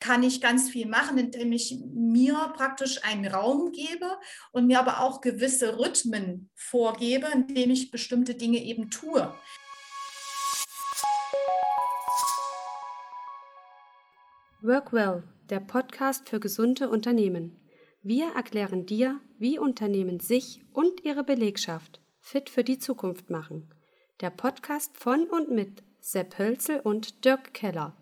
kann ich ganz viel machen, indem ich mir praktisch einen Raum gebe und mir aber auch gewisse Rhythmen vorgebe, indem ich bestimmte Dinge eben tue. Workwell, der Podcast für gesunde Unternehmen. Wir erklären dir, wie Unternehmen sich und ihre Belegschaft fit für die Zukunft machen. Der Podcast von und mit Sepp Hölzel und Dirk Keller.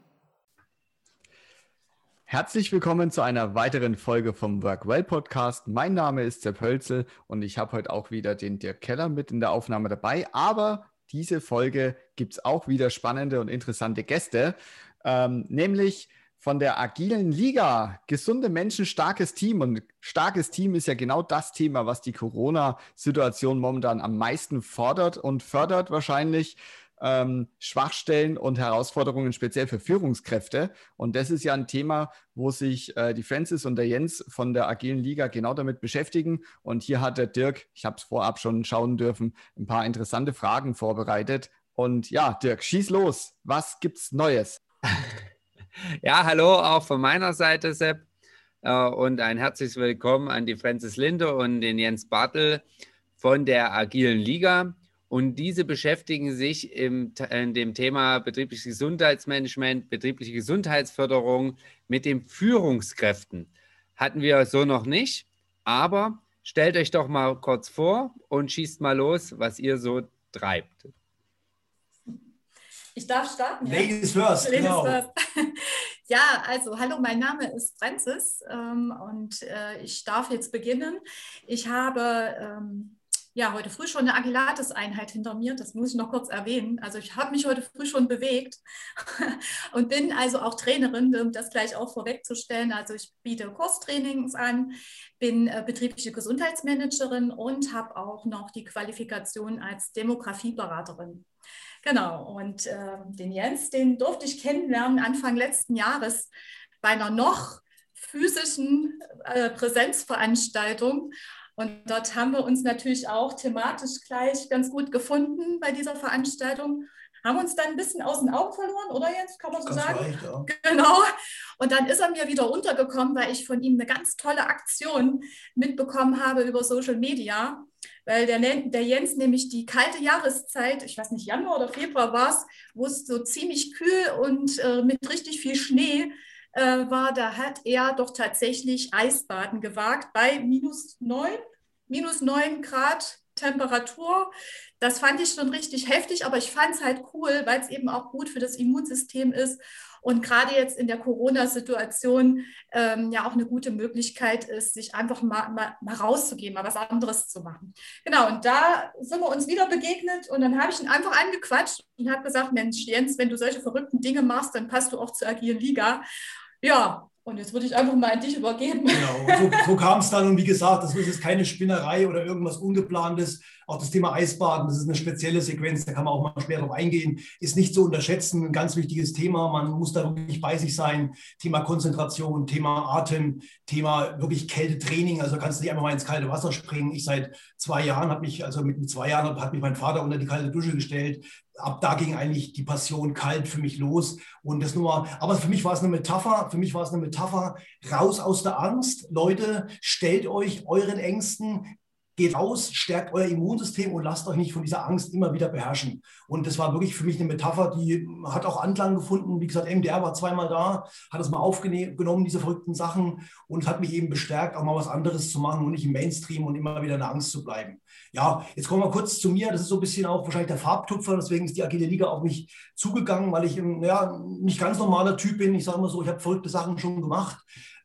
Herzlich willkommen zu einer weiteren Folge vom Workwell Podcast. Mein Name ist Sepp Hölzel und ich habe heute auch wieder den Dirk Keller mit in der Aufnahme dabei. Aber diese Folge gibt es auch wieder spannende und interessante Gäste, ähm, nämlich von der agilen Liga. Gesunde Menschen, starkes Team. Und starkes Team ist ja genau das Thema, was die Corona-Situation momentan am meisten fordert und fördert wahrscheinlich ähm, Schwachstellen und Herausforderungen speziell für Führungskräfte. Und das ist ja ein Thema, wo sich äh, die Francis und der Jens von der Agilen Liga genau damit beschäftigen. Und hier hat der Dirk, ich habe es vorab schon schauen dürfen, ein paar interessante Fragen vorbereitet. Und ja, Dirk, schieß los. Was gibt's Neues? Ja, hallo auch von meiner Seite, Sepp. Äh, und ein herzliches Willkommen an die Francis Linde und den Jens Bartel von der Agilen Liga. Und diese beschäftigen sich im, in dem Thema betriebliches Gesundheitsmanagement, betriebliche Gesundheitsförderung mit den Führungskräften. Hatten wir so noch nicht, aber stellt euch doch mal kurz vor und schießt mal los, was ihr so treibt. Ich darf starten. Ja? Ladies first. Ladies genau. first. Ja, also hallo, mein Name ist Francis ähm, und äh, ich darf jetzt beginnen. Ich habe ähm, ja, heute früh schon eine Agilates-Einheit hinter mir, das muss ich noch kurz erwähnen. Also ich habe mich heute früh schon bewegt und bin also auch Trainerin, um das gleich auch vorwegzustellen. Also ich biete Kurstrainings an, bin äh, betriebliche Gesundheitsmanagerin und habe auch noch die Qualifikation als Demografieberaterin. Genau, und äh, den Jens, den durfte ich kennenlernen Anfang letzten Jahres bei einer noch physischen äh, Präsenzveranstaltung. Und dort haben wir uns natürlich auch thematisch gleich ganz gut gefunden bei dieser Veranstaltung. Haben uns dann ein bisschen aus den Augen verloren, oder jetzt kann man so ganz sagen? Leicht, ja. Genau. Und dann ist er mir wieder untergekommen, weil ich von ihm eine ganz tolle Aktion mitbekommen habe über Social Media. Weil der, der Jens nämlich die kalte Jahreszeit, ich weiß nicht, Januar oder Februar war es, wo es so ziemlich kühl und äh, mit richtig viel Schnee äh, war, da hat er doch tatsächlich Eisbaden gewagt bei minus 9, minus 9 Grad Temperatur. Das fand ich schon richtig heftig, aber ich fand es halt cool, weil es eben auch gut für das Immunsystem ist und gerade jetzt in der Corona-Situation ähm, ja auch eine gute Möglichkeit ist, sich einfach mal, mal, mal rauszugehen, mal was anderes zu machen. Genau, und da sind wir uns wieder begegnet und dann habe ich ihn einfach angequatscht und habe gesagt, Mensch, Jens, wenn du solche verrückten Dinge machst, dann passt du auch zur agilen Liga. Ja, und jetzt würde ich einfach mal an dich übergeben. Genau, so, so kam es dann. Und wie gesagt, das ist jetzt keine Spinnerei oder irgendwas Ungeplantes. Auch das Thema Eisbaden, das ist eine spezielle Sequenz, da kann man auch mal schwer drauf eingehen. Ist nicht zu unterschätzen, ein ganz wichtiges Thema. Man muss da wirklich bei sich sein. Thema Konzentration, Thema Atem, Thema wirklich Kältetraining. Also kannst du nicht einfach mal ins kalte Wasser springen. Ich seit zwei Jahren habe mich, also mit zwei Jahren hat mich mein Vater unter die kalte Dusche gestellt ab da ging eigentlich die Passion kalt für mich los. Und das nur, aber für mich war es eine Metapher, für mich war es eine Metapher, raus aus der Angst. Leute, stellt euch euren Ängsten geht raus, stärkt euer Immunsystem und lasst euch nicht von dieser Angst immer wieder beherrschen. Und das war wirklich für mich eine Metapher, die hat auch Anklang gefunden. Wie gesagt, MDR war zweimal da, hat es mal aufgenommen, diese verrückten Sachen. Und hat mich eben bestärkt, auch mal was anderes zu machen und nicht im Mainstream und immer wieder in der Angst zu bleiben. Ja, jetzt kommen wir kurz zu mir. Das ist so ein bisschen auch wahrscheinlich der Farbtupfer. Deswegen ist die Agile Liga auf mich zugegangen, weil ich ein ja, nicht ganz normaler Typ bin. Ich sage mal so, ich habe verrückte Sachen schon gemacht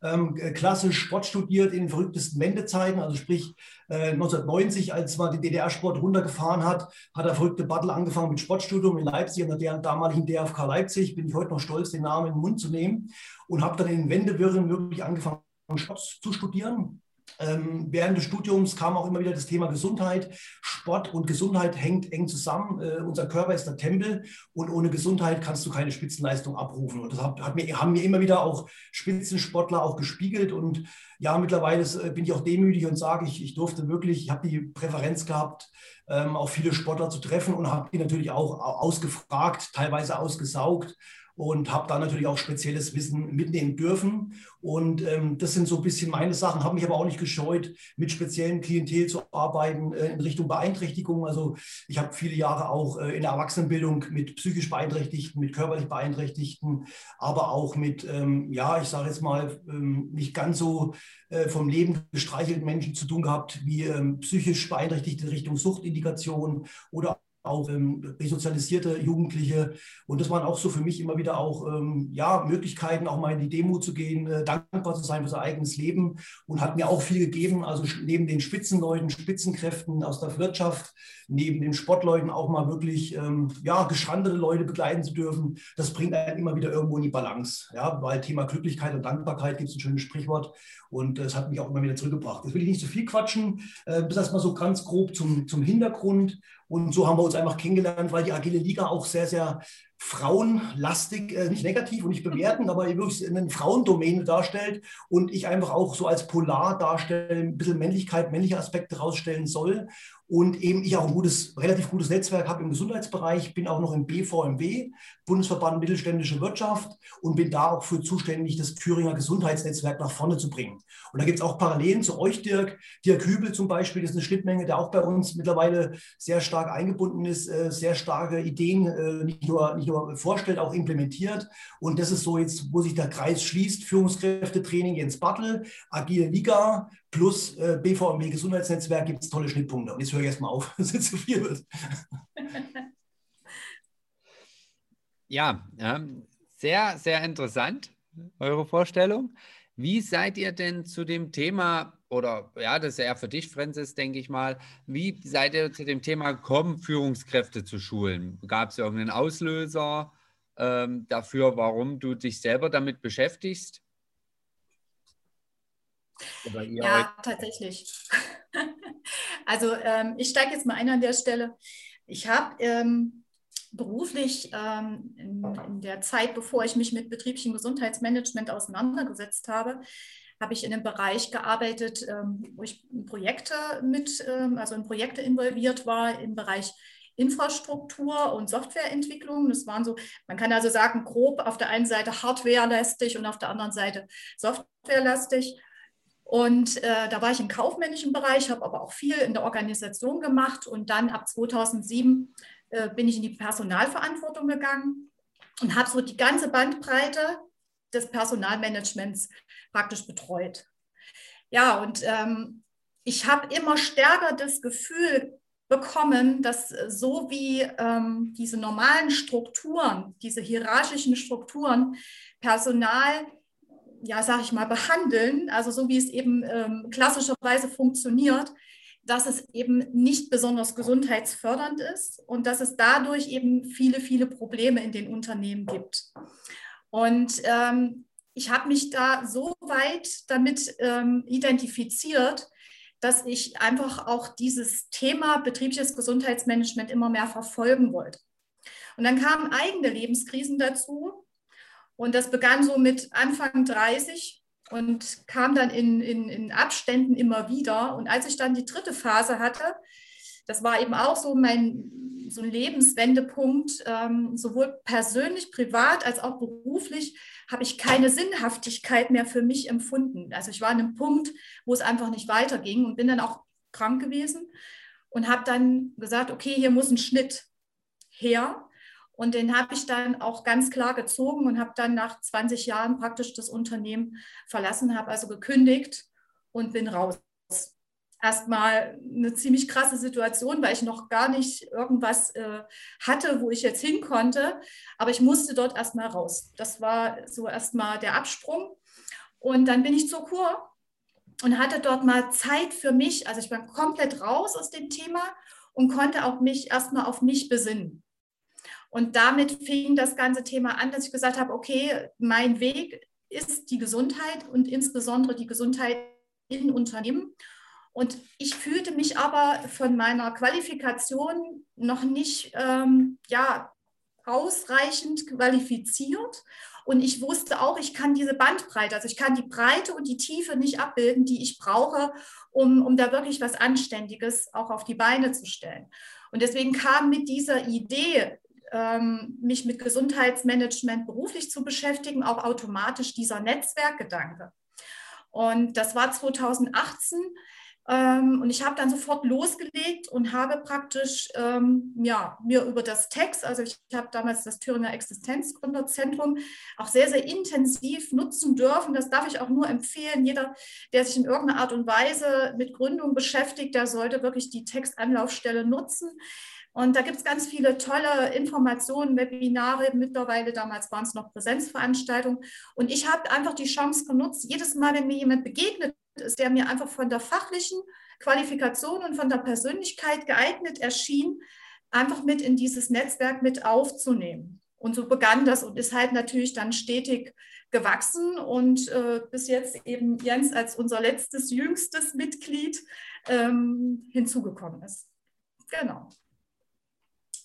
ähm, klassisch Sport studiert in verrücktesten Wendezeiten, also sprich äh, 1990, als man den DDR-Sport runtergefahren hat, hat er verrückte Battle angefangen mit Sportstudium in Leipzig, an der damaligen DFK Leipzig, bin ich heute noch stolz, den Namen in den Mund zu nehmen und habe dann in Wendewirren wirklich angefangen, Sport zu studieren ähm, während des Studiums kam auch immer wieder das Thema Gesundheit. Sport und Gesundheit hängt eng zusammen. Äh, unser Körper ist der Tempel und ohne Gesundheit kannst du keine Spitzenleistung abrufen. Und das hat, hat mir, haben mir immer wieder auch Spitzensportler auch gespiegelt. Und ja, mittlerweile äh, bin ich auch demütig und sage, ich, ich durfte wirklich, ich habe die Präferenz gehabt, ähm, auch viele Sportler zu treffen und habe die natürlich auch ausgefragt, teilweise ausgesaugt und habe da natürlich auch spezielles Wissen mitnehmen dürfen. Und ähm, das sind so ein bisschen meine Sachen, habe mich aber auch nicht gescheut, mit speziellen Klientel zu arbeiten äh, in Richtung Beeinträchtigung. Also ich habe viele Jahre auch äh, in der Erwachsenenbildung mit psychisch Beeinträchtigten, mit körperlich Beeinträchtigten, aber auch mit, ähm, ja, ich sage jetzt mal, ähm, nicht ganz so äh, vom Leben gestreichelten Menschen zu tun gehabt, wie ähm, psychisch Beeinträchtigte in Richtung Suchtindikation oder auch ähm, resozialisierte Jugendliche. Und das waren auch so für mich immer wieder auch ähm, ja, Möglichkeiten, auch mal in die Demo zu gehen, äh, dankbar zu sein für sein eigenes Leben und hat mir auch viel gegeben. Also neben den Spitzenleuten, Spitzenkräften aus der Wirtschaft, neben den Sportleuten auch mal wirklich ähm, ja, geschandete Leute begleiten zu dürfen. Das bringt einen immer wieder irgendwo in die Balance. Ja, weil Thema Glücklichkeit und Dankbarkeit gibt es ein schönes Sprichwort. Und das hat mich auch immer wieder zurückgebracht. Jetzt will ich nicht zu viel quatschen. Äh, das erstmal so ganz grob zum, zum Hintergrund. Und so haben wir uns einfach kennengelernt, weil die Agile Liga auch sehr, sehr frauenlastig, äh, nicht negativ und nicht bewerten, aber wirklich eine Frauendomäne darstellt und ich einfach auch so als Polar darstellen, ein bisschen Männlichkeit, männliche Aspekte rausstellen soll und eben ich auch ein gutes, relativ gutes Netzwerk habe im Gesundheitsbereich, bin auch noch im BVMW, Bundesverband Mittelständische Wirtschaft und bin da auch für zuständig, das Thüringer Gesundheitsnetzwerk nach vorne zu bringen. Und da gibt es auch Parallelen zu euch, Dirk. Dirk Hübel zum Beispiel ist eine Schnittmenge, der auch bei uns mittlerweile sehr stark eingebunden ist, äh, sehr starke Ideen äh, nicht, nur, nicht nur vorstellt, auch implementiert. Und das ist so jetzt, wo sich der Kreis schließt, Führungskräftetraining Jens Battle, Agile Liga, plus äh, BVMW Gesundheitsnetzwerk gibt es tolle Schnittpunkte. Und jetzt höre ich erstmal auf, dass es zu viel wird. Ja, sehr, sehr interessant, eure Vorstellung. Wie seid ihr denn zu dem Thema, oder ja, das ist eher für dich, Francis, denke ich mal, wie seid ihr zu dem Thema gekommen, Führungskräfte zu schulen? Gab es irgendeinen Auslöser ähm, dafür, warum du dich selber damit beschäftigst? ja, tatsächlich. also ähm, ich steige jetzt mal ein an der Stelle. Ich habe ähm, beruflich ähm, in, in, der Zeit, bevor ich mich mit betrieblichem Gesundheitsmanagement auseinandergesetzt habe, habe ich in einem Bereich gearbeitet, ähm, wo ich Projekte mit, ähm, also in Projekte involviert war im Bereich Infrastruktur und Softwareentwicklung. Das waren so, man kann also sagen, grob auf der einen Seite hardwarelastig und auf der anderen Seite softwarelastig. Und äh, da war ich im kaufmännischen Bereich, habe aber auch viel in der Organisation gemacht. Und dann ab 2007 äh, bin ich in die Personalverantwortung gegangen und habe so die ganze Bandbreite des Personalmanagements praktisch betreut. Ja, und ähm, ich habe immer stärker das Gefühl bekommen, dass so wie ähm, diese normalen Strukturen, diese hierarchischen Strukturen, Personal ja, sag ich mal, behandeln, also so wie es eben ähm, klassischerweise funktioniert, dass es eben nicht besonders gesundheitsfördernd ist und dass es dadurch eben viele, viele Probleme in den Unternehmen gibt. Und ähm, ich habe mich da so weit damit ähm, identifiziert, dass ich einfach auch dieses Thema betriebliches Gesundheitsmanagement immer mehr verfolgen wollte. Und dann kamen eigene Lebenskrisen dazu, und das begann so mit Anfang 30 und kam dann in, in, in Abständen immer wieder. Und als ich dann die dritte Phase hatte, das war eben auch so mein so ein Lebenswendepunkt, ähm, sowohl persönlich, privat als auch beruflich, habe ich keine Sinnhaftigkeit mehr für mich empfunden. Also ich war an einem Punkt, wo es einfach nicht weiterging und bin dann auch krank gewesen und habe dann gesagt, okay, hier muss ein Schnitt her. Und den habe ich dann auch ganz klar gezogen und habe dann nach 20 Jahren praktisch das Unternehmen verlassen, habe also gekündigt und bin raus. Erstmal eine ziemlich krasse Situation, weil ich noch gar nicht irgendwas äh, hatte, wo ich jetzt hin konnte. Aber ich musste dort erstmal raus. Das war so erstmal der Absprung. Und dann bin ich zur Kur und hatte dort mal Zeit für mich. Also ich war komplett raus aus dem Thema und konnte auch mich erstmal auf mich besinnen. Und damit fing das ganze Thema an, dass ich gesagt habe, okay, mein Weg ist die Gesundheit und insbesondere die Gesundheit in Unternehmen. Und ich fühlte mich aber von meiner Qualifikation noch nicht ähm, ja, ausreichend qualifiziert. Und ich wusste auch, ich kann diese Bandbreite, also ich kann die Breite und die Tiefe nicht abbilden, die ich brauche, um, um da wirklich was Anständiges auch auf die Beine zu stellen. Und deswegen kam mit dieser Idee ähm, mich mit Gesundheitsmanagement beruflich zu beschäftigen, auch automatisch dieser Netzwerkgedanke. Und das war 2018. Ähm, und ich habe dann sofort losgelegt und habe praktisch ähm, ja, mir über das Text, also ich habe damals das Thüringer Existenzgründerzentrum auch sehr, sehr intensiv nutzen dürfen. Das darf ich auch nur empfehlen. Jeder, der sich in irgendeiner Art und Weise mit Gründung beschäftigt, der sollte wirklich die Textanlaufstelle nutzen. Und da gibt es ganz viele tolle Informationen, Webinare mittlerweile. Damals waren es noch Präsenzveranstaltungen. Und ich habe einfach die Chance genutzt, jedes Mal, wenn mir jemand begegnet ist, der mir einfach von der fachlichen Qualifikation und von der Persönlichkeit geeignet erschien, einfach mit in dieses Netzwerk mit aufzunehmen. Und so begann das und ist halt natürlich dann stetig gewachsen und äh, bis jetzt eben Jens als unser letztes, jüngstes Mitglied ähm, hinzugekommen ist. Genau.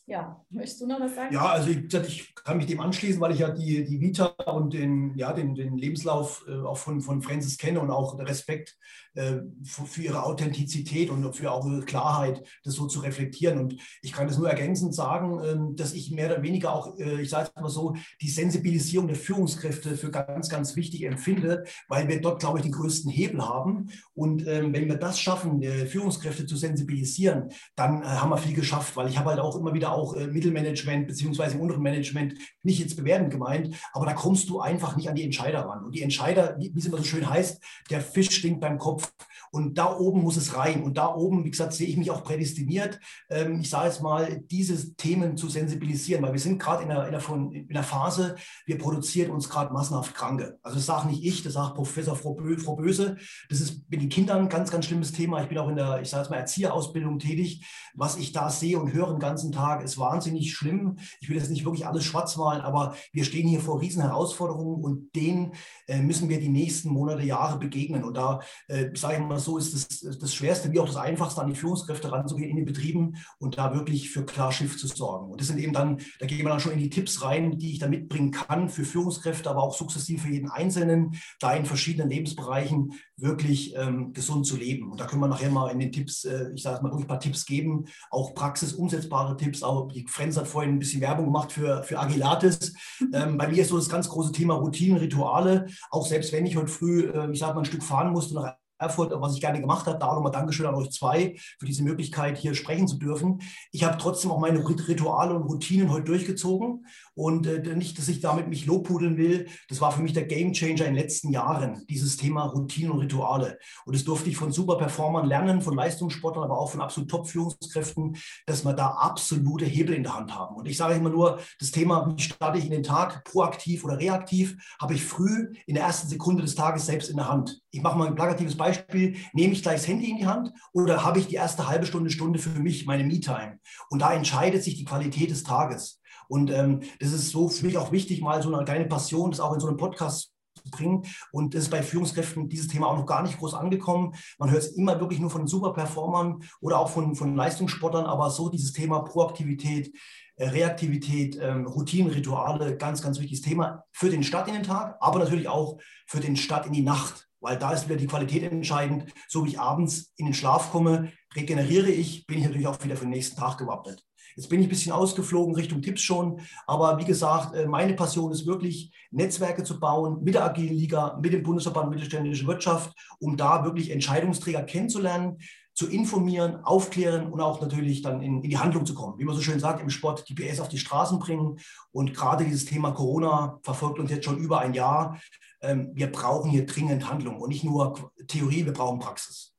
Ja, möchtest du noch was sagen? Ja, also ich, ich, kann mich dem anschließen, weil ich ja die, die Vita und den, ja, den, den Lebenslauf äh, auch von, von Francis kenne und auch Respekt äh, für, ihre Authentizität und für auch ihre Klarheit, das so zu reflektieren. Und ich kann das nur ergänzend sagen, äh, dass ich mehr oder weniger auch, äh, ich sage es mal so, die Sensibilisierung der Führungskräfte für ganz, ganz wichtig empfinde, weil wir dort, glaube ich, den größten Hebel haben. Und ähm, wenn wir das schaffen, Führungskräfte zu sensibilisieren, dann äh, haben wir viel geschafft, weil ich habe halt auch immer wieder auch äh, Mittelmanagement beziehungsweise im unteren Management, nicht jetzt bewertend gemeint, aber da kommst du einfach nicht an die Entscheider ran. Und die Entscheider, wie, es immer so schön heißt, der Fisch stinkt beim Kopf. Und da oben muss es rein. Und da oben, wie gesagt, sehe ich mich auch prädestiniert, ähm, ich sage jetzt mal, diese Themen zu sensibilisieren, weil wir sind gerade in, in, in einer, Phase, wir produzieren uns gerade massenhaft Kranke. Also das sage nicht ich, das sagt Professor Frau Böse. Das ist mit den Kindern ein ganz, ganz schlimmes Thema. Ich bin auch in der, ich sage jetzt mal, Erzieherausbildung tätig. Was ich da sehe und höre den ganzen Tag, ist wahnsinnig schlimm. Ich will jetzt nicht wirklich alles schwarz malen, aber wir stehen hier vor riesen Herausforderungen und denen äh, müssen wir die nächsten Monate, Jahre begegnen. Und da, äh, sage ich mal so, ist das, das Schwerste wie auch das Einfachste, an die Führungskräfte ranzugehen in den Betrieben und da wirklich für klar Schiff zu sorgen. Und das sind eben dann, da gehen wir dann schon in die Tipps rein, die ich da mitbringen kann für Führungskräfte, aber auch sukzessiv für jeden Einzelnen, da in verschiedenen Lebensbereichen wirklich ähm, gesund zu leben. Und da können wir nachher mal in den Tipps, äh, ich sage mal, ein paar Tipps geben, auch praxisumsetzbare Tipps. Auch die Frenz hat vorhin ein bisschen Werbung gemacht für, für Agilates. Ähm, bei mir ist so das ganz große Thema Routinen, Rituale. Auch selbst wenn ich heute früh, äh, ich sage mal, ein Stück fahren musste nach Erfurt, was ich gerne gemacht habe. Da nochmal Dankeschön an euch zwei für diese Möglichkeit, hier sprechen zu dürfen. Ich habe trotzdem auch meine Rituale und Routinen heute durchgezogen und äh, nicht, dass ich damit mich lobpudeln will. Das war für mich der Gamechanger in den letzten Jahren, dieses Thema Routinen und Rituale. Und das durfte ich von Superperformern lernen, von Leistungssportlern, aber auch von absolut Top-Führungskräften, dass wir da absolute Hebel in der Hand haben. Und ich sage immer nur, das Thema, wie starte ich in den Tag, proaktiv oder reaktiv, habe ich früh in der ersten Sekunde des Tages selbst in der Hand. Ich mache mal ein plakatives Beispiel. Nehme ich gleich das Handy in die Hand oder habe ich die erste halbe Stunde, Stunde für mich, meine Me-Time? Und da entscheidet sich die Qualität des Tages. Und ähm, das ist so für mich auch wichtig, mal so eine kleine Passion, das auch in so einem Podcast zu bringen. Und das ist bei Führungskräften dieses Thema auch noch gar nicht groß angekommen. Man hört es immer wirklich nur von Superperformern oder auch von, von Leistungssportlern, aber so dieses Thema Proaktivität, äh, Reaktivität, ähm, Routinen, Rituale, ganz, ganz wichtiges Thema für den Start in den Tag, aber natürlich auch für den Start in die Nacht, weil da ist wieder die Qualität entscheidend. So wie ich abends in den Schlaf komme, regeneriere ich, bin ich natürlich auch wieder für den nächsten Tag gewappnet. Jetzt bin ich ein bisschen ausgeflogen Richtung Tipps schon, aber wie gesagt, äh, meine Passion ist wirklich, Netzwerke zu bauen mit der Agilen Liga, mit dem Bundesverband Mittelständische Wirtschaft, um da wirklich Entscheidungsträger kennenzulernen, zu informieren, aufklären und auch natürlich dann in, in, die Handlung zu kommen. Wie man so schön sagt, im Sport die PS auf die Straßen bringen. Und gerade dieses Thema Corona verfolgt uns jetzt schon über ein Jahr. Ähm, wir brauchen hier dringend Handlung und nicht nur Theorie, wir brauchen Praxis.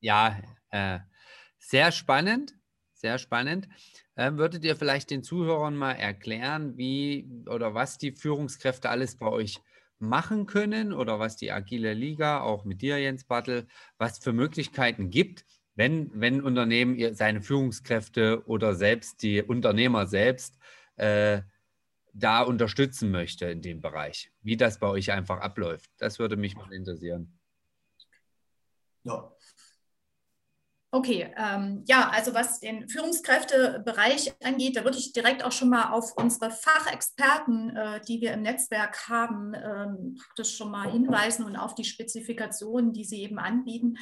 Ja, äh, sehr spannend, sehr spannend. Ähm, würdet ihr vielleicht den Zuhörern mal erklären, wie oder was die Führungskräfte alles bei euch machen können oder was die Agile Liga, auch mit dir, Jens Bartel, was für Möglichkeiten gibt, wenn, wenn Unternehmen seine Führungskräfte oder selbst die Unternehmer selbst äh, da unterstützen möchte in dem Bereich, wie das bei euch einfach abläuft. Das würde mich mal interessieren. Ja, Okay, ähm, ja, also was den Führungskräftebereich angeht, da würde ich direkt auch schon mal auf unsere Fachexperten, äh, die wir im Netzwerk haben, ähm, praktisch schon mal hinweisen und auf die Spezifikationen, die sie eben anbieten.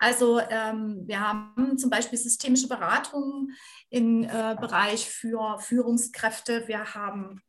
Also ähm, wir haben zum Beispiel systemische Beratungen im äh, Bereich für Führungskräfte. Wir haben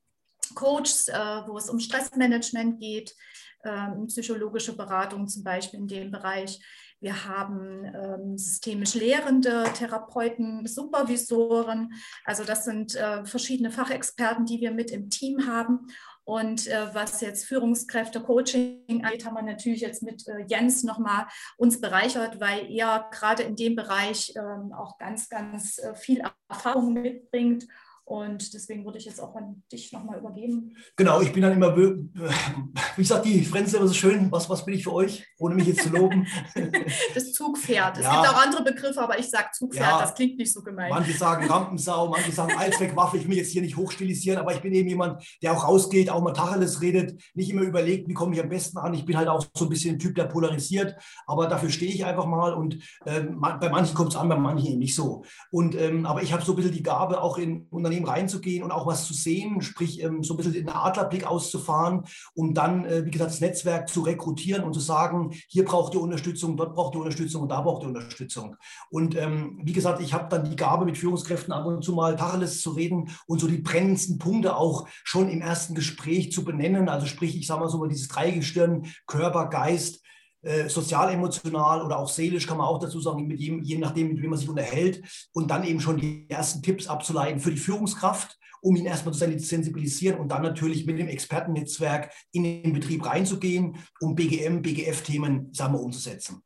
Coaches, äh, wo es um Stressmanagement geht, ähm, psychologische Beratung zum Beispiel in dem Bereich. Wir haben ähm, systemisch lehrende Therapeuten, Supervisoren. Also das sind äh, verschiedene Fachexperten, die wir mit im Team haben. Und äh, was jetzt Führungskräfte, Coaching angeht, haben wir natürlich jetzt mit äh, Jens nochmal uns bereichert, weil er gerade in dem Bereich ähm, auch ganz, ganz äh, viel Erfahrung mitbringt und deswegen würde ich jetzt auch an dich nochmal übergeben. Genau, ich bin dann immer, wie sagt die Frenze immer so schön, was, was bin ich für euch, ohne mich jetzt zu loben? Das Zugpferd. Es ja. gibt auch andere Begriffe, aber ich sage Zugpferd, ja. das klingt nicht so gemein. Manche sagen Rampensau, manche sagen Allzweckwaffe. Ich will jetzt hier nicht hochstilisieren, aber ich bin eben jemand, der auch rausgeht, auch mal Tacheles redet, nicht immer überlegt, wie komme ich am besten an. Ich bin halt auch so ein bisschen ein Typ, der polarisiert, aber dafür stehe ich einfach mal und äh, bei manchen kommt es an, bei manchen eben nicht so. Und, ähm, aber ich habe so ein bisschen die Gabe, auch in Unternehmen Unternehmen reinzugehen und auch was zu sehen, sprich ähm, so ein bisschen den Adlerblick auszufahren, um dann, äh, wie gesagt, das Netzwerk zu rekrutieren und zu sagen, hier braucht ihr Unterstützung, dort braucht ihr Unterstützung und da braucht ihr Unterstützung. Und ähm, wie gesagt, ich habe dann die Gabe, mit Führungskräften ab und zu mal Tacheles zu reden und so die brennendsten Punkte auch schon im ersten Gespräch zu benennen. Also sprich, ich sage mal so mal dieses Dreigestirn, Körper, Geist, äh, sozial, emotional oder auch seelisch, kann man auch dazu sagen, mit jedem, je nachdem, mit wem man sich unterhält. Und dann eben schon die ersten Tipps abzuleiten für die Führungskraft, um ihn erstmal zu sensibilisieren und dann natürlich mit dem Expertennetzwerk in den Betrieb reinzugehen, um BGM, BGF-Themen, sagen wir, umzusetzen.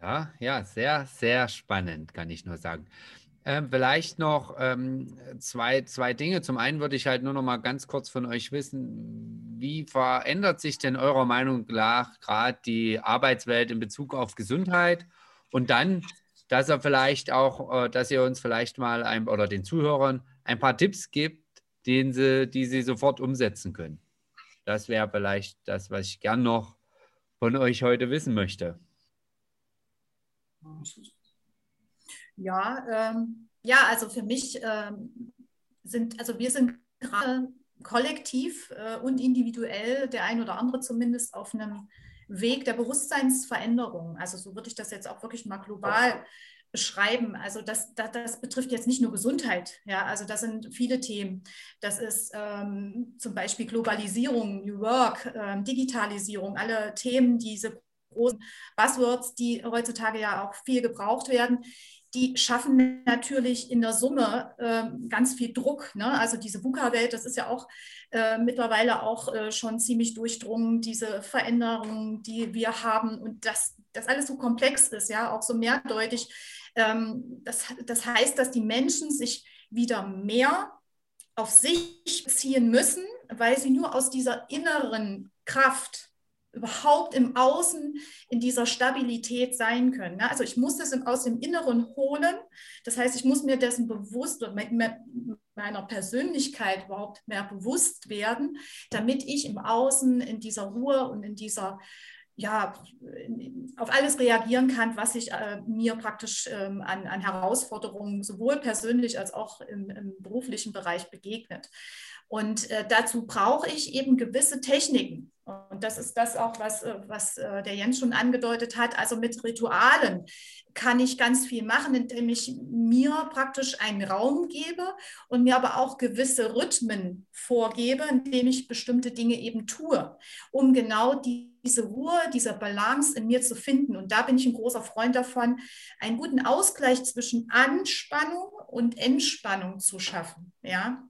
Ja, ja, sehr, sehr spannend, kann ich nur sagen. Ähm, vielleicht noch ähm, zwei, zwei Dinge. Zum einen würde ich halt nur noch mal ganz kurz von euch wissen, wie verändert sich denn eurer Meinung nach gerade die Arbeitswelt in Bezug auf Gesundheit? Und dann, dass er vielleicht auch, äh, dass ihr uns vielleicht mal ein, oder den Zuhörern ein paar Tipps gibt, den sie, die sie sofort umsetzen können. Das wäre vielleicht das, was ich gern noch von euch heute wissen möchte. Ja, ähm, ja, also für mich ähm, sind, also wir sind gerade kollektiv äh, und individuell, der ein oder andere zumindest, auf einem Weg der Bewusstseinsveränderung. Also so würde ich das jetzt auch wirklich mal global beschreiben. Also das, das, das betrifft jetzt nicht nur Gesundheit, ja, also das sind viele Themen. Das ist ähm, zum Beispiel Globalisierung, New Work, ähm, Digitalisierung, alle Themen, diese großen Buzzwords, die heutzutage ja auch viel gebraucht werden, die schaffen natürlich in der Summe äh, ganz viel Druck. Ne? Also diese VUCA-Welt, das ist ja auch äh, mittlerweile auch äh, schon ziemlich durchdrungen, diese Veränderungen, die wir haben und dass das alles so komplex ist, ja, auch so mehrdeutig. Ähm, das, das heißt, dass die Menschen sich wieder mehr auf sich ziehen müssen, weil sie nur aus dieser inneren Kraft überhaupt im Außen in dieser Stabilität sein können. Ne? Also ich muss das aus dem Inneren holen. Das heißt, ich muss mir dessen bewusst oder meiner Persönlichkeit überhaupt mehr bewusst werden, damit ich im Außen in dieser Ruhe und in dieser ja, auf alles reagieren kann, was sich äh, mir praktisch ähm, an, an, Herausforderungen sowohl persönlich als auch im, im beruflichen Bereich begegnet. Und äh, dazu brauche ich eben gewisse Techniken. Und das ist das auch, was, äh, was äh, der Jens schon angedeutet hat. Also mit Ritualen kann ich ganz viel machen, indem ich mir praktisch einen Raum gebe und mir aber auch gewisse Rhythmen vorgebe, indem ich bestimmte Dinge eben tue, um genau diese Ruhe, diese Balance in mir zu finden. Und da bin ich ein großer Freund davon, einen guten Ausgleich zwischen Anspannung und Entspannung zu schaffen. Ja,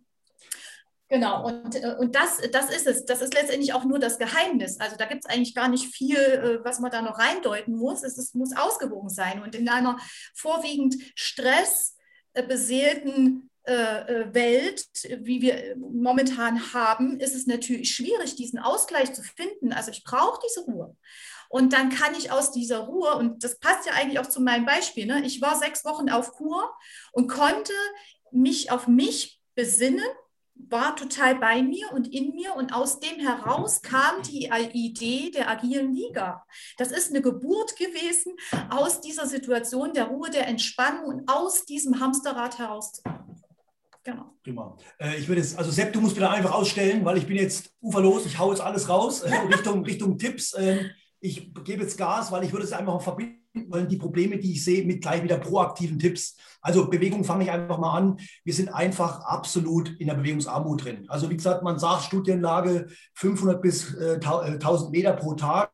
Genau, und, äh, und das, das ist es. Das ist letztendlich auch nur das Geheimnis. Also da gibt es eigentlich gar nicht viel, äh, was man da noch reindeuten muss. Es, es muss ausgewogen sein. Und in einer vorwiegend stressbeseelten äh, Welt, wie wir momentan haben, ist es natürlich schwierig, diesen Ausgleich zu finden. Also ich brauche diese Ruhe. Und dann kann ich aus dieser Ruhe, und das passt ja eigentlich auch zu meinem Beispiel, ne? ich war sechs Wochen auf Kur und konnte mich auf mich besinnen war total bei mir und in mir und aus dem heraus kam die Idee der agilen Liga. Das ist eine Geburt gewesen aus dieser Situation der Ruhe, der Entspannung und aus diesem Hamsterrad heraus. Genau. Prima. Äh, ich würde jetzt, also Sepp, du musst bitte einfach ausstellen, weil ich bin jetzt uferlos, ich hau jetzt alles raus äh, Richtung, Richtung Tipps. Ähm, ich gebe jetzt Gas, weil ich würde es einfach verbinden wollen, die Probleme, die ich sehe, mit gleich wieder proaktiven Tipps. Also Bewegung fange ich einfach mal an. Wir sind einfach absolut in der Bewegungsarmut drin. Also wie gesagt, man sagt Studienlage 500 bis äh, 1000 Meter pro Tag.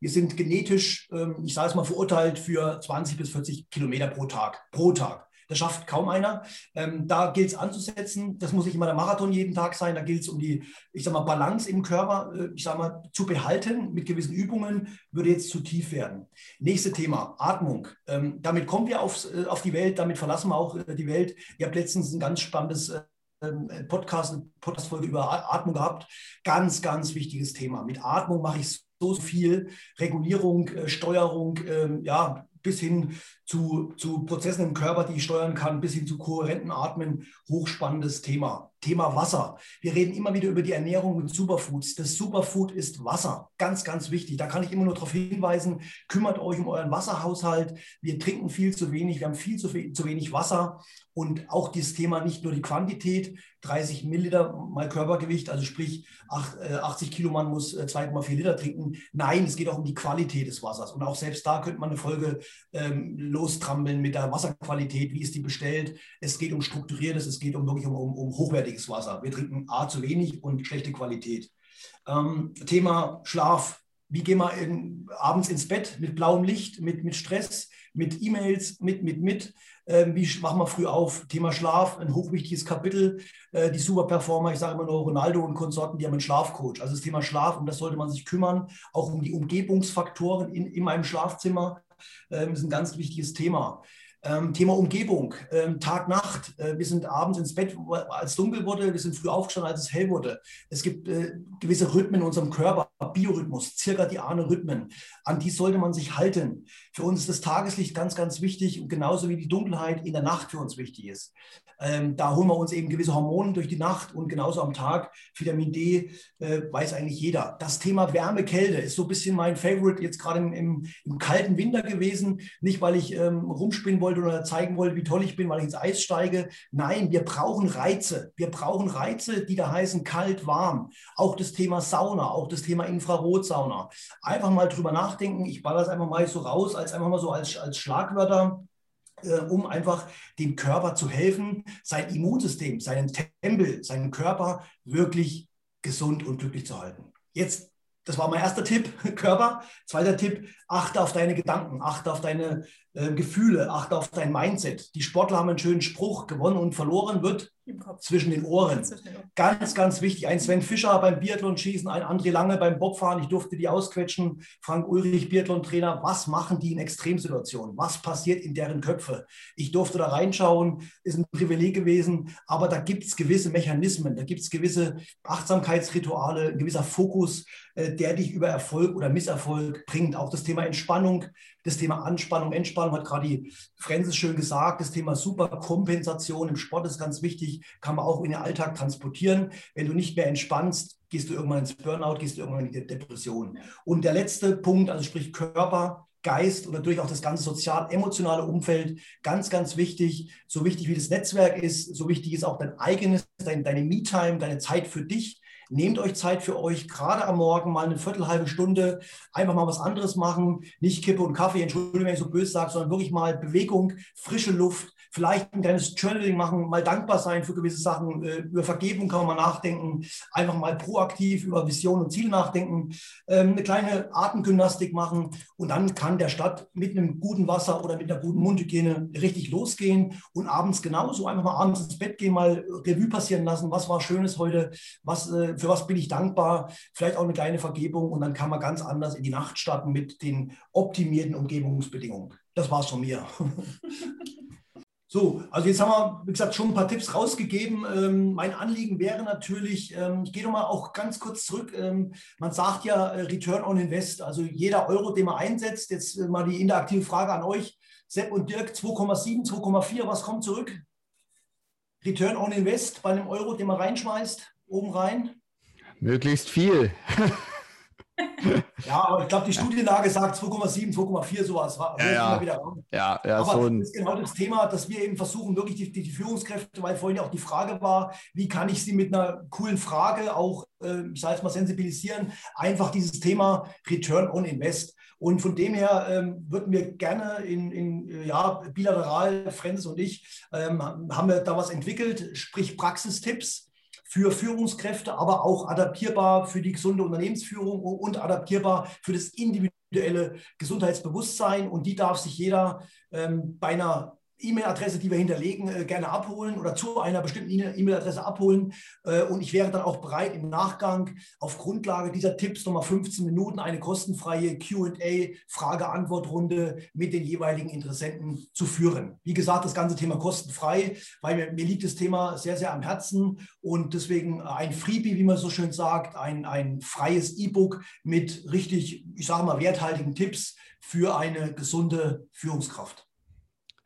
Wir sind genetisch, ähm, ich sage es mal, verurteilt für 20 bis 40 Kilometer pro Tag. Pro Tag. Das schafft kaum einer. Ähm, da gilt es anzusetzen. Das muss nicht immer der Marathon jeden Tag sein. Da gilt es um die, ich sag mal, Balance im Körper, äh, ich sag mal, zu behalten mit gewissen Übungen, würde jetzt zu tief werden. Nächstes Thema, Atmung. Ähm, damit kommen wir aufs, äh, auf die Welt, damit verlassen wir auch äh, die Welt. Ihr habt letztens ein ganz spannendes ähm, Podcast, eine Podcast-Folge über Atmung gehabt. Ganz, ganz wichtiges Thema. Mit Atmung mache ich so viel. Regulierung, Steuerung, ähm, ja, bis hin zu, zu Prozessen im Körper, die ich steuern kann, bis hin zu kohärenten Atmen. Hochspannendes Thema. Thema Wasser. Wir reden immer wieder über die Ernährung mit Superfoods. Das Superfood ist Wasser. Ganz, ganz wichtig. Da kann ich immer nur darauf hinweisen, kümmert euch um euren Wasserhaushalt. Wir trinken viel zu wenig, wir haben viel zu, viel, zu wenig Wasser. Und auch dieses Thema nicht nur die Quantität, 30 Milliliter mal Körpergewicht, also sprich 80 äh, Kilo Mann muss 2,4 äh, Liter trinken. Nein, es geht auch um die Qualität des Wassers. Und auch selbst da könnte man eine Folge ähm, lostrampeln mit der Wasserqualität, wie ist die bestellt. Es geht um strukturiertes, es geht um wirklich um, um, um hochwertiges Wasser. Wir trinken A zu wenig und schlechte Qualität. Ähm, Thema Schlaf. Wie gehen wir in, abends ins Bett mit blauem Licht, mit, mit Stress, mit E-Mails, mit, mit, mit? Ähm, wie machen wir früh auf? Thema Schlaf, ein hochwichtiges Kapitel. Äh, die Superperformer, ich sage immer nur Ronaldo und Konsorten, die haben einen Schlafcoach. Also das Thema Schlaf, um das sollte man sich kümmern. Auch um die Umgebungsfaktoren in, in meinem Schlafzimmer ähm, ist ein ganz wichtiges Thema. Ähm, Thema Umgebung, ähm, Tag, Nacht. Äh, wir sind abends ins Bett, als es dunkel wurde. Wir sind früh aufgestanden, als es hell wurde. Es gibt äh, gewisse Rhythmen in unserem Körper, Biorhythmus, zirkadiane Rhythmen. An die sollte man sich halten. Für uns ist das Tageslicht ganz, ganz wichtig und genauso wie die Dunkelheit in der Nacht für uns wichtig ist. Ähm, da holen wir uns eben gewisse Hormone durch die Nacht und genauso am Tag. Vitamin D äh, weiß eigentlich jeder. Das Thema Wärme, Kälte ist so ein bisschen mein Favorite jetzt gerade im, im, im, kalten Winter gewesen. Nicht, weil ich ähm, rumspinnen wollte oder zeigen wollte, wie toll ich bin, weil ich ins Eis steige. Nein, wir brauchen Reize. Wir brauchen Reize, die da heißen kalt, warm. Auch das Thema Sauna, auch das Thema Infrarotsauna. Einfach mal drüber nachdenken. Ich baller es einfach mal so raus, als einfach mal so als, als Schlagwörter äh, um einfach dem Körper zu helfen, sein Immunsystem, seinen Tempel, seinen Körper wirklich gesund und glücklich zu halten. Jetzt, das war mein erster Tipp, Körper. Zweiter Tipp, achte auf deine Gedanken, achte auf deine äh, Gefühle, achte auf dein Mindset. Die Sportler haben einen schönen Spruch, gewonnen und verloren wird zwischen den Ohren. Ganz, ganz wichtig. Ein Sven Fischer beim Biathlon schießen, ein André Lange beim Bobfahren. Ich durfte die ausquetschen. Frank Ulrich, Biathlon-Trainer. Was machen die in Extremsituationen? Was passiert in deren Köpfe? Ich durfte da reinschauen. Ist ein Privileg gewesen. Aber da gibt es gewisse Mechanismen. Da gibt es gewisse Achtsamkeitsrituale, ein gewisser Fokus, äh, der dich über Erfolg oder Misserfolg bringt. Auch das Thema Entspannung das Thema Anspannung, Entspannung hat gerade die Francis schön gesagt. Das Thema Superkompensation im Sport ist ganz wichtig, kann man auch in den Alltag transportieren. Wenn du nicht mehr entspannst, gehst du irgendwann ins Burnout, gehst du irgendwann in die Depression. Und der letzte Punkt, also sprich Körper, Geist und natürlich auch das ganze sozial-emotionale Umfeld ganz, ganz wichtig. So wichtig wie das Netzwerk ist, so wichtig ist auch dein eigenes, dein, deine Me-Time, deine Zeit für dich. Nehmt euch Zeit für euch, gerade am Morgen mal eine Viertel, halbe Stunde, einfach mal was anderes machen. Nicht Kippe und Kaffee, entschuldige, wenn ich so böse sage, sondern wirklich mal Bewegung, frische Luft, vielleicht ein kleines Journaling machen, mal dankbar sein für gewisse Sachen. Äh, über Vergebung kann man nachdenken, einfach mal proaktiv über Vision und Ziel nachdenken, ähm, eine kleine Atemgymnastik machen und dann kann der Stadt mit einem guten Wasser oder mit einer guten Mundhygiene richtig losgehen und abends genauso einfach mal abends ins Bett gehen, mal Revue passieren lassen, was war Schönes heute, was äh, für was bin ich dankbar, vielleicht auch eine kleine Vergebung und dann kann man ganz anders in die Nacht starten mit den optimierten Umgebungsbedingungen. Das war's von mir. So, also jetzt haben wir, wie gesagt, schon ein paar Tipps rausgegeben. Ähm, mein Anliegen wäre natürlich, ähm, ich gehe nochmal auch ganz kurz zurück. Ähm, man sagt ja äh, Return on Invest, also jeder Euro, den man einsetzt, jetzt äh, mal die interaktive Frage an euch, Sepp und Dirk, 2,7, 2,4, was kommt zurück? Return on Invest bei einem Euro, den man reinschmeißt, oben rein? Möglichst viel. ja, aber ich glaube, die Studienlage sagt 2,7, 2,4 sowas. Ja, ja. ja, ja, aber so das ist genau das Thema, dass wir eben versuchen, wirklich die, die, Führungskräfte, weil vorhin auch die Frage war, wie kann ich sie mit einer coolen Frage auch, äh, ich sage es mal, sensibilisieren, einfach dieses Thema Return on Invest. Und von dem her ähm, würden wir gerne in, in ja, bilateral, Francis und ich, ähm, haben wir da was entwickelt, sprich Praxistipps für Führungskräfte, aber auch adaptierbar für die gesunde Unternehmensführung und adaptierbar für das individuelle Gesundheitsbewusstsein. Und die darf sich jeder ähm, bei einer E-Mail-Adresse, die wir hinterlegen, äh, gerne abholen oder zu einer bestimmten E-Mail-Adresse abholen. Äh, und ich wäre dann auch bereit, im Nachgang auf Grundlage dieser Tipps nochmal 15 Minuten eine kostenfreie QA, Frage-Antwort-Runde mit den jeweiligen Interessenten zu führen. Wie gesagt, das ganze Thema kostenfrei, weil mir, mir liegt das Thema sehr, sehr am Herzen und deswegen ein Freebie, wie man so schön sagt, ein, ein freies E-Book mit richtig, ich sage mal, werthaltigen Tipps für eine gesunde Führungskraft.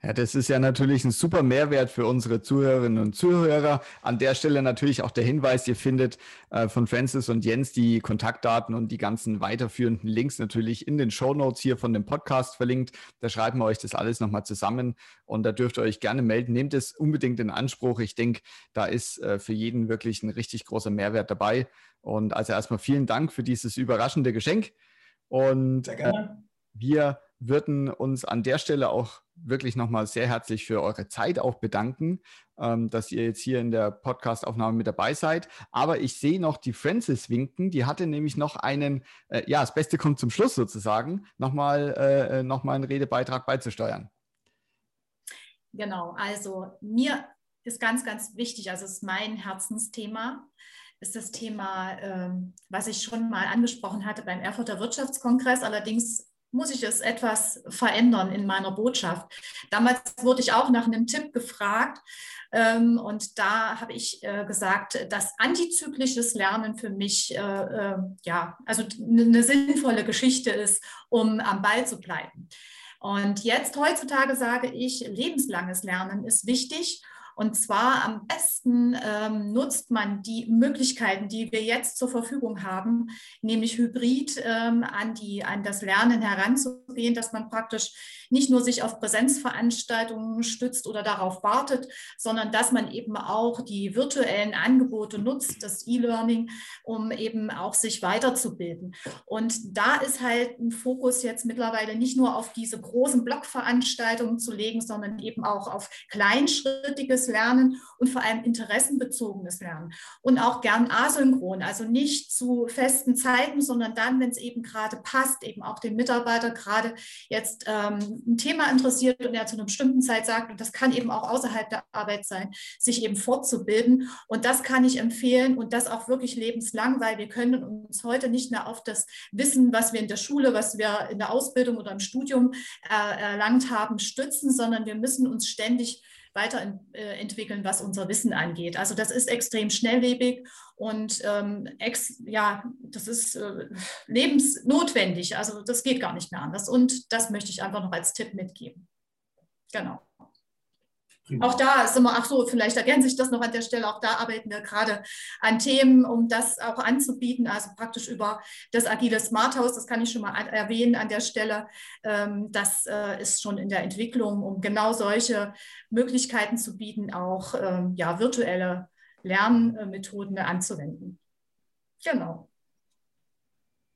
Ja, das ist ja natürlich ein super Mehrwert für unsere Zuhörerinnen und Zuhörer. An der Stelle natürlich auch der Hinweis, ihr findet äh, von Francis und Jens die Kontaktdaten und die ganzen weiterführenden Links natürlich in den Show Notes hier von dem Podcast verlinkt. Da schreiben wir euch das alles nochmal zusammen und da dürft ihr euch gerne melden. Nehmt es unbedingt in Anspruch. Ich denke, da ist äh, für jeden wirklich ein richtig großer Mehrwert dabei. Und also erstmal vielen Dank für dieses überraschende Geschenk. Und äh, wir würden uns an der Stelle auch wirklich nochmal sehr herzlich für eure Zeit auch bedanken, ähm, dass ihr jetzt hier in der Podcastaufnahme mit dabei seid. Aber ich sehe noch die Francis winken. Die hatte nämlich noch einen, äh, ja, das Beste kommt zum Schluss sozusagen, nochmal äh, noch einen Redebeitrag beizusteuern. Genau, also mir ist ganz, ganz wichtig, also es ist mein Herzensthema, ist das Thema, ähm, was ich schon mal angesprochen hatte beim Erfurter Wirtschaftskongress, allerdings muss ich es etwas verändern in meiner Botschaft. Damals wurde ich auch nach einem Tipp gefragt ähm, und da habe ich äh, gesagt, dass antizyklisches Lernen für mich äh, äh, ja also eine sinnvolle Geschichte ist, um am Ball zu bleiben. Und jetzt heutzutage sage ich, lebenslanges Lernen ist wichtig und zwar am besten ähm, nutzt man die Möglichkeiten, die wir jetzt zur Verfügung haben, nämlich hybrid ähm, an, die, an das Lernen heranzugehen, dass man praktisch nicht nur sich auf Präsenzveranstaltungen stützt oder darauf wartet, sondern dass man eben auch die virtuellen Angebote nutzt, das E-Learning, um eben auch sich weiterzubilden. Und da ist halt ein Fokus jetzt mittlerweile nicht nur auf diese großen Blockveranstaltungen zu legen, sondern eben auch auf kleinschrittiges Lernen und vor allem interessenbezogenes Lernen. Und auch gern asynchron, also nicht zu festen Zeiten, sondern dann, wenn es eben gerade passt, eben auch den Mitarbeiter gerade jetzt ähm, ein Thema interessiert und er zu einer bestimmten Zeit sagt, und das kann eben auch außerhalb der Arbeit sein, sich eben fortzubilden. Und das kann ich empfehlen und das auch wirklich lebenslang, weil wir können uns heute nicht mehr auf das Wissen, was wir in der Schule, was wir in der Ausbildung oder im Studium äh, erlangt haben, stützen, sondern wir müssen uns ständig weiterentwickeln, was unser Wissen angeht. Also das ist extrem schnelllebig und ähm, ex, ja, das ist äh, lebensnotwendig. Also das geht gar nicht mehr anders. Und das möchte ich einfach noch als Tipp mitgeben. Genau. Auch da sind wir, ach so, vielleicht ergänze ich das noch an der Stelle, auch da arbeiten wir gerade an Themen, um das auch anzubieten, also praktisch über das agile Smart House, das kann ich schon mal erwähnen an der Stelle. Ähm, das äh, ist schon in der Entwicklung, um genau solche Möglichkeiten zu bieten, auch ähm, ja, virtuelle Lernmethoden anzuwenden. Genau.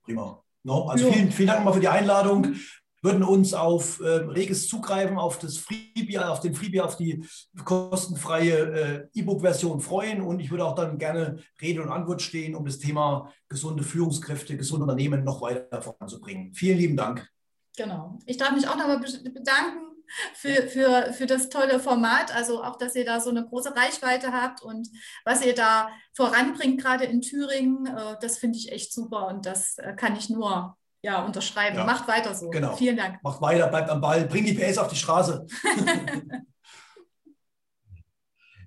Prima. No, also vielen, vielen Dank mal für die Einladung würden uns auf äh, reges Zugreifen auf das Freebie, auf den Freebie, auf die kostenfreie äh, E-Book-Version freuen. Und ich würde auch dann gerne Rede und Antwort stehen, um das Thema gesunde Führungskräfte, gesunde Unternehmen noch weiter voranzubringen. Vielen lieben Dank. Genau. Ich darf mich auch nochmal bedanken für, für, für das tolle Format. Also auch, dass ihr da so eine große Reichweite habt und was ihr da voranbringt, gerade in Thüringen, äh, das finde ich echt super und das äh, kann ich nur ja, unterschreiben. Ja. Macht weiter so. Genau. Vielen Dank. Macht weiter, bleibt am Ball, bringt die PS auf die Straße.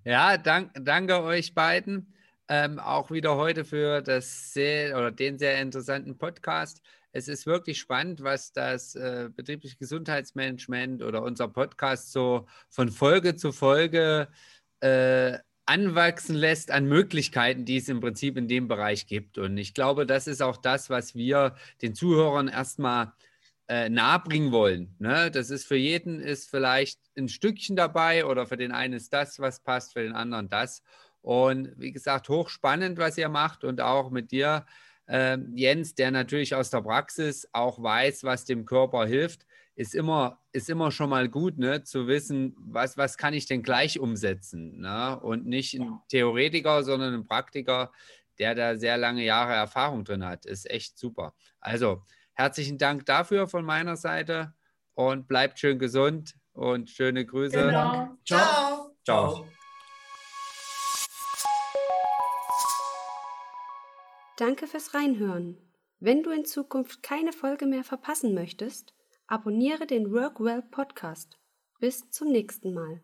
ja, dank, danke euch beiden. Ähm, auch wieder heute für das sehr oder den sehr interessanten Podcast. Es ist wirklich spannend, was das äh, betriebliche Gesundheitsmanagement oder unser Podcast so von Folge zu Folge äh, anwachsen lässt an Möglichkeiten, die es im Prinzip in dem Bereich gibt. Und ich glaube, das ist auch das, was wir den Zuhörern erstmal äh, nahebringen wollen. Ne? Das ist für jeden ist vielleicht ein Stückchen dabei oder für den einen ist das, was passt, für den anderen das. Und wie gesagt, hochspannend, was ihr macht und auch mit dir, äh, Jens, der natürlich aus der Praxis auch weiß, was dem Körper hilft ist immer, ist immer schon mal gut, ne, zu wissen, was, was kann ich denn gleich umsetzen. Ne? Und nicht ein Theoretiker, sondern ein Praktiker, der da sehr lange Jahre Erfahrung drin hat. Ist echt super. Also herzlichen Dank dafür von meiner Seite und bleibt schön gesund und schöne Grüße. Genau. Ciao. Ciao. Danke fürs Reinhören. Wenn du in Zukunft keine Folge mehr verpassen möchtest, Abonniere den Workwell Podcast. Bis zum nächsten Mal.